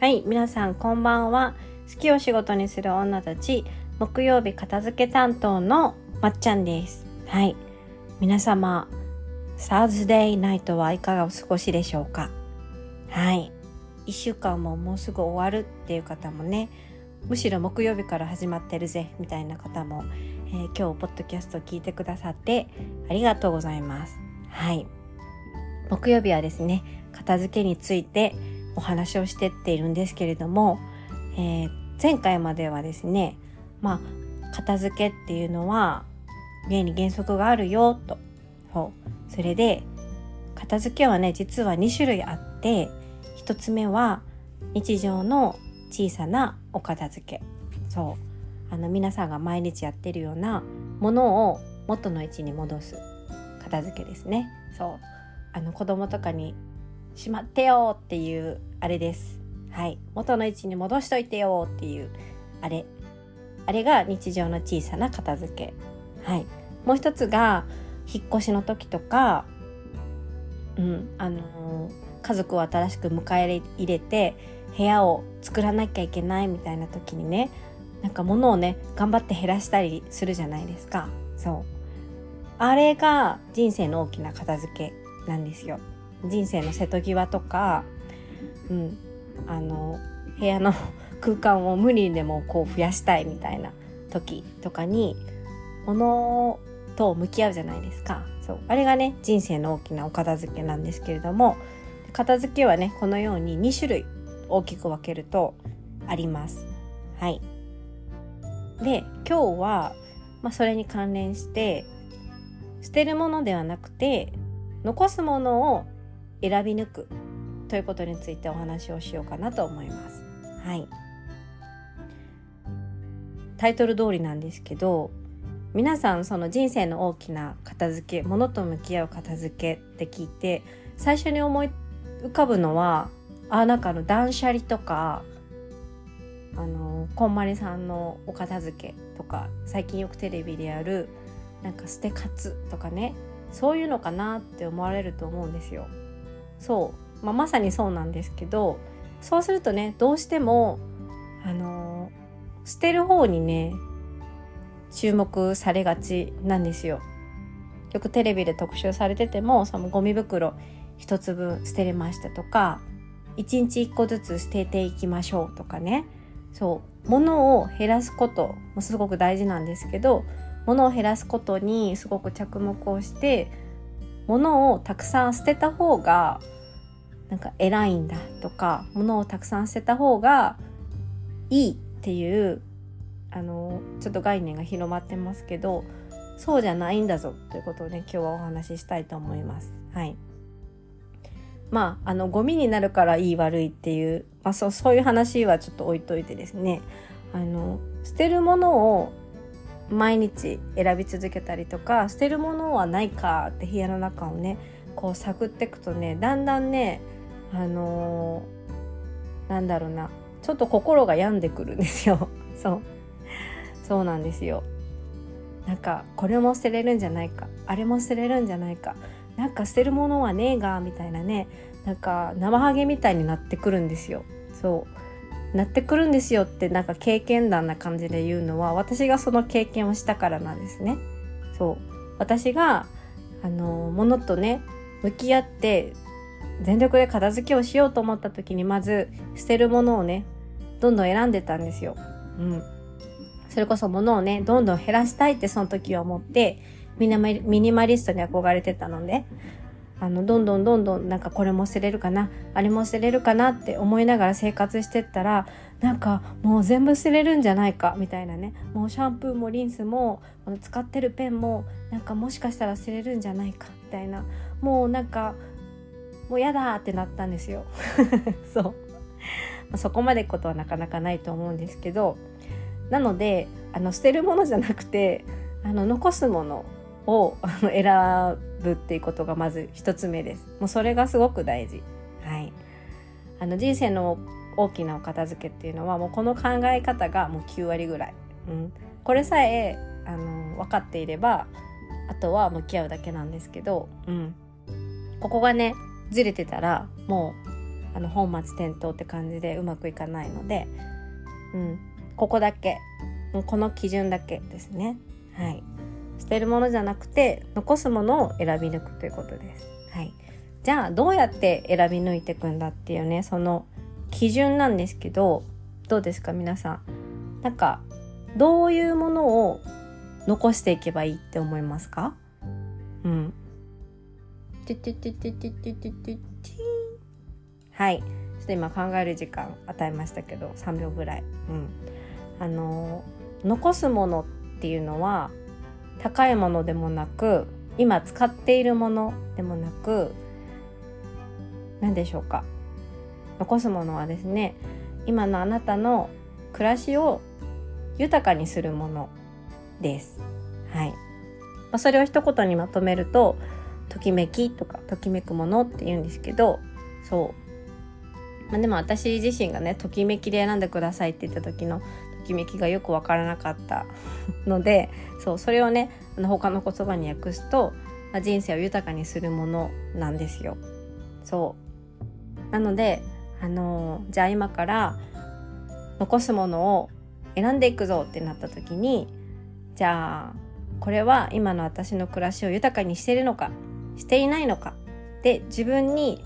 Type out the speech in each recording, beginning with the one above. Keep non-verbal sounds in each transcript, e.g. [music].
はい、皆さんこんばんは。好きを仕事にする女たち、木曜日片付け担当のまっちゃんです。はい。皆様、サーズデイナイトはいかがお過ごしでしょうか？はい。一週間ももうすぐ終わるっていう方もね、むしろ木曜日から始まってるぜ、みたいな方も、えー今日、ポッドキャスト聞いてくださってありがとうございます。はい。木曜日はですね、片付けについてお話をしてっているんですけれども、えー前回まではですねまあ片付けっていうのは原理原則があるよとそう。それで片付けはね実は2種類あって1つ目は日常の小さなお片付け。そう。あの皆さんが毎日やってるようなものを元の位置に戻す片付けですね。そう。あの子供とかにしまってよっていうあれです。はい。元の位置に戻しといてよっていうあれ。あれが日常の小さな片付け。はい。もう一つが引っ越しの時とかうんあのー家族を新しく迎え入れて部屋を作らなきゃいけないみたいな時にねなんか物をね頑張って減らしたりするじゃないですか。そう。あれが人生の大きな片付けなんですよ。人生の瀬戸際とかうんあの部屋の [laughs] 空間を無理にでもこう増やしたいみたいな時とかに物と向き合うじゃないですか。そう。あれがね人生の大きなお片付けなんですけれども片付けはねこのように2種類大きく分けるとあります。はい。で今日は、まあ、それに関連して捨てるものではなくて残すものを選び抜くということについてお話をしようかなと思います。はい。タイトル通りなんですけど皆さんその人生の大きな片付け物と向き合う片付けって聞いて最初に思い浮かぶのはあなんかあの断捨離とかあのこんまりさんのお片付けとか最近よくテレビでやるなんか捨て活とかねそういうのかなって思われると思うんですよ。そう、まあ、まさにそうなんですけどそうするとねどうしてもあの捨てる方にね注目されがちなんですよ。よくテレビで特集されててもそのゴミ袋一つ分捨てれましたとか一日一個ずつ捨てていきましょうとかね。そう。物を減らすこともすごく大事なんですけど物を減らすことにすごく着目をして物をたくさん捨てた方がなんか偉いんだとか物をたくさん捨てた方がいいっていうあのちょっと概念が広まってますけどそうじゃないんだぞということをね今日はお話ししたいと思います。はいまあ、あのゴミになるからいい悪いっていう、まあ、そうそういう話はちょっと置いといてですねあの捨てるものを毎日選び続けたりとか捨てるものはないかって部屋の中をねこう探っていくとねだんだんねあのーなんだろうなちょっと心が病んでくるんですよ。[laughs] そう。そうなんですよ。なんかこれも捨てれるんじゃないかあれも捨てれるんじゃないかなんか捨てるものはねえがみたいなねなんか生ハゲみたいになってくるんですよ。そう。なってくるんですよってなんか経験談な感じで言うのは私がその経験をしたからなんですね。そう。私があの物とね向き合って全力で片付けをしようと思った時にまず捨てるものをねどんどん選んでたんですよ。うん、それこそ物をねどんどん減らしたいってその時は思ってミニマリミニマリストに憧れてたのであのどんどんどんどんなんかこれも捨てれるかなあれも捨てれるかなって思いながら生活してったらなんかもう全部捨てれるんじゃないかみたいなね。もうシャンプーもリンスもあの使ってるペンもなんかもしかしたら捨てれるんじゃないかみたいな。もうなんかもうやだってなったんですよ。[laughs] そう、そこまでことはなかなかないと思うんですけど。なのであの捨てるものじゃなくてあの残すものを選ぶっていうことがまず一つ目です。もうそれがすごく大事。はい。あの人生の大きなお片付けっていうのはもうこの考え方がもう9割ぐらい、うん、これさえあの分かっていればあとは向き合うだけなんですけど、うん、ここがねずれてたらもうあの本末転倒って感じでうまくいかないので、うん、ここだけ。この基準だけですね。はい、捨てるものじゃなくて残すものを選び抜くということです。はい、じゃあどうやって選び抜いていくんだっていうねその基準なんですけどどうですか皆さん。なんかどういうものを残していけばいいって思いますか？うん。はい。ちょっと今考える時間与えましたけど3秒ぐらい。うん。あの残すものっていうのは高いものでもなく今使っているものでもなく何でしょうか残すものはですね今のあなたの暮らしを豊かにするものです。はい。まあ、それを一言にまとめるとときめきとかときめくものって言うんですけどそう、まあ、でも私自身がねときめきで選んでくださいって言った時のきめきがよく分からなかった [laughs] のでそうそれをねあの他の言葉に訳すと、まあ、人生を豊かにするものなんですよ。そうなので、あのー、じゃあ今から残すものを選んでいくぞってなった時にじゃあこれは今の私の暮らしを豊かにしてるのかしていないのかで自分に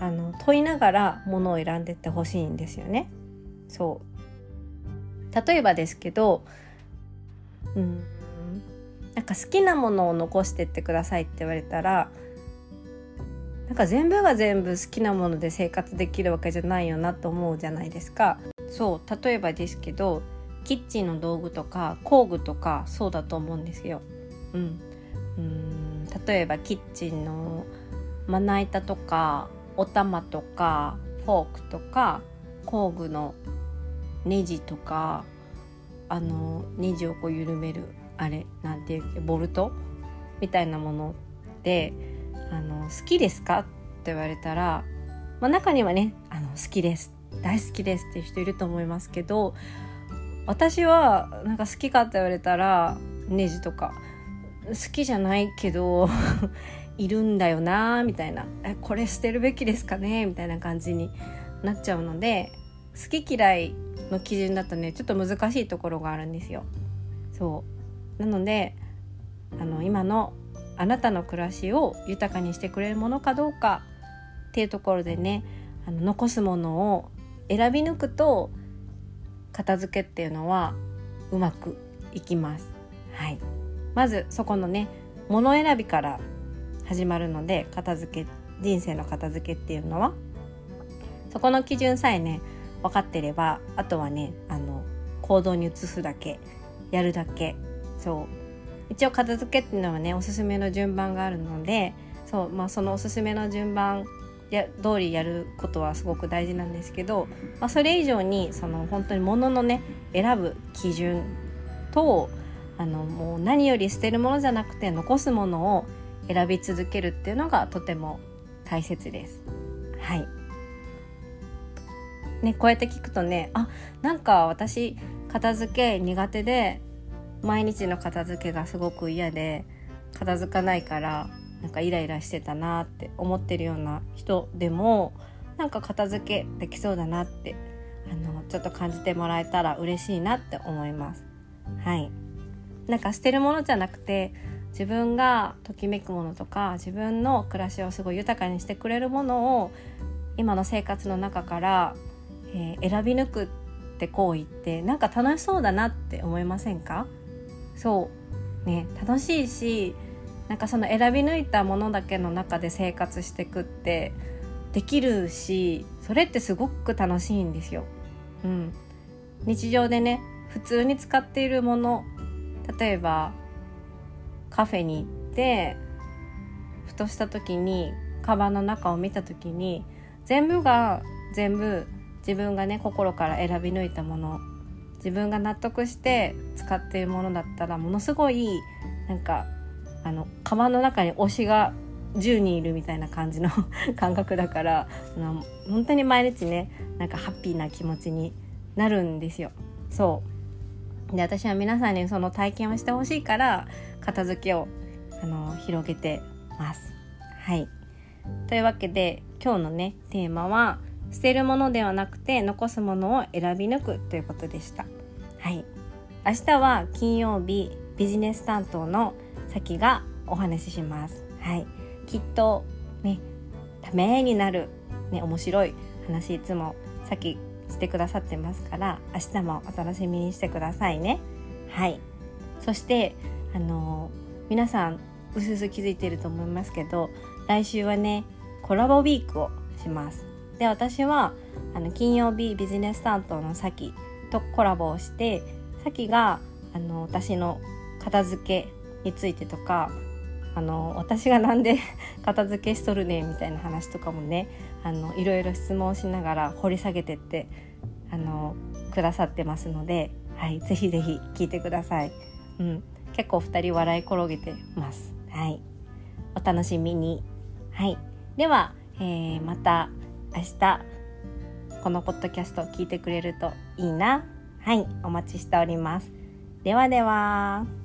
あの問いながらものを選んでってほしいんですよね。そう例えばですけどうんなんか好きなものを残してってくださいって言われたらなんか全部が全部好きなもので生活できるわけじゃないよなと思うじゃないですか。そう例えばですけどキッチンの道具とか工具とかそうだと思うんですよ。うん、うん例えばキッチンのまな板とかお玉とかフォークとか工具のネジとかあのネジをこう緩めるあれなんていうボルト？みたいなものであの好きですかって言われたら、まあ、中にはねあの好きです。大好きですっていう人いると思いますけど私はなんか好きかって言われたらネジとか好きじゃないけど [laughs] いるんだよなみたいな。えこれ捨てるべきですかねみたいな感じになっちゃうので好き嫌いの基準だとねちょっと難しいところがあるんですよ。そうなのであの今のあなたの暮らしを豊かにしてくれるものかどうかっていうところでねあの残すものを選び抜くと片付けっていうのはうまくいきます。はい、まずそこのね物選びから始まるので片付け人生の片付けっていうのはそこの基準さえね分かってればあとはねあの行動に移すだけやるだけ。そう。一応片付けっていうのはねおすすめの順番があるのでそう、まあ、そのおすすめの順番や通りやることはすごく大事なんですけど、まあ、それ以上にその本当に物のね選ぶ基準とあのもう何より捨てるものじゃなくて残すものを選び続けるっていうのがとても大切です。はい。ね、こうやって聞くとねあなんか私片付け苦手で毎日の片付けがすごく嫌で片付かないからなんかイライラしてたなって思ってるような人でもなんか片付けできそうだなってあのちょっと感じてもらえたら嬉しいなって思います。はいなんか捨てるものじゃなくて自分がときめくものとか自分の暮らしをすごい豊かにしてくれるものを今の生活の中からえー、選び抜くって行為ってなんか楽しそうだなって思いませんか？そうね楽しいしなんかその選び抜いたものだけの中で生活してくってできるしそれってすごく楽しいんですよ。うん、日常でね普通に使っているもの例えばカフェに行ってふとした時にカバンの中を見た時に全部が全部自分がね心から選び抜いたもの自分が納得して使っているものだったらものすごいなんかあのカバンの中に推しが10人いるみたいな感じの [laughs] 感覚だからあの本当に毎日ねなんかハッピーな気持ちになるんですよ。そうで私は皆さんにその体験をしてほしいから片付けをあの広げてます。はいというわけで今日のねテーマは捨てるものではなくて残すものを選び抜くということでした。はい。明日は金曜日ビジネス担当のさきがお話しします。はい。きっとねためになるね面白い話いつもさきしてくださってますから明日もお楽しみにしてくださいね。はい。そしてあの皆さんうすうす気づいてると思いますけど来週はねコラボウィークをします。で私はあの金曜日ビジネス担当のさきとコラボをしてさきがあの私の片付けについてとかあの私がなんで [laughs] 片付けしとるねみたいな話とかもねあのいろいろ質問しながら掘り下げてってあのくださってますので、はい、ぜひぜひ聞いてください。うん、結構2人笑い転げてます。はい、お楽しみに。はい、では、えー、また明日このポッドキャストを聞いてくれるといいな。はい、お待ちしております。ではでは。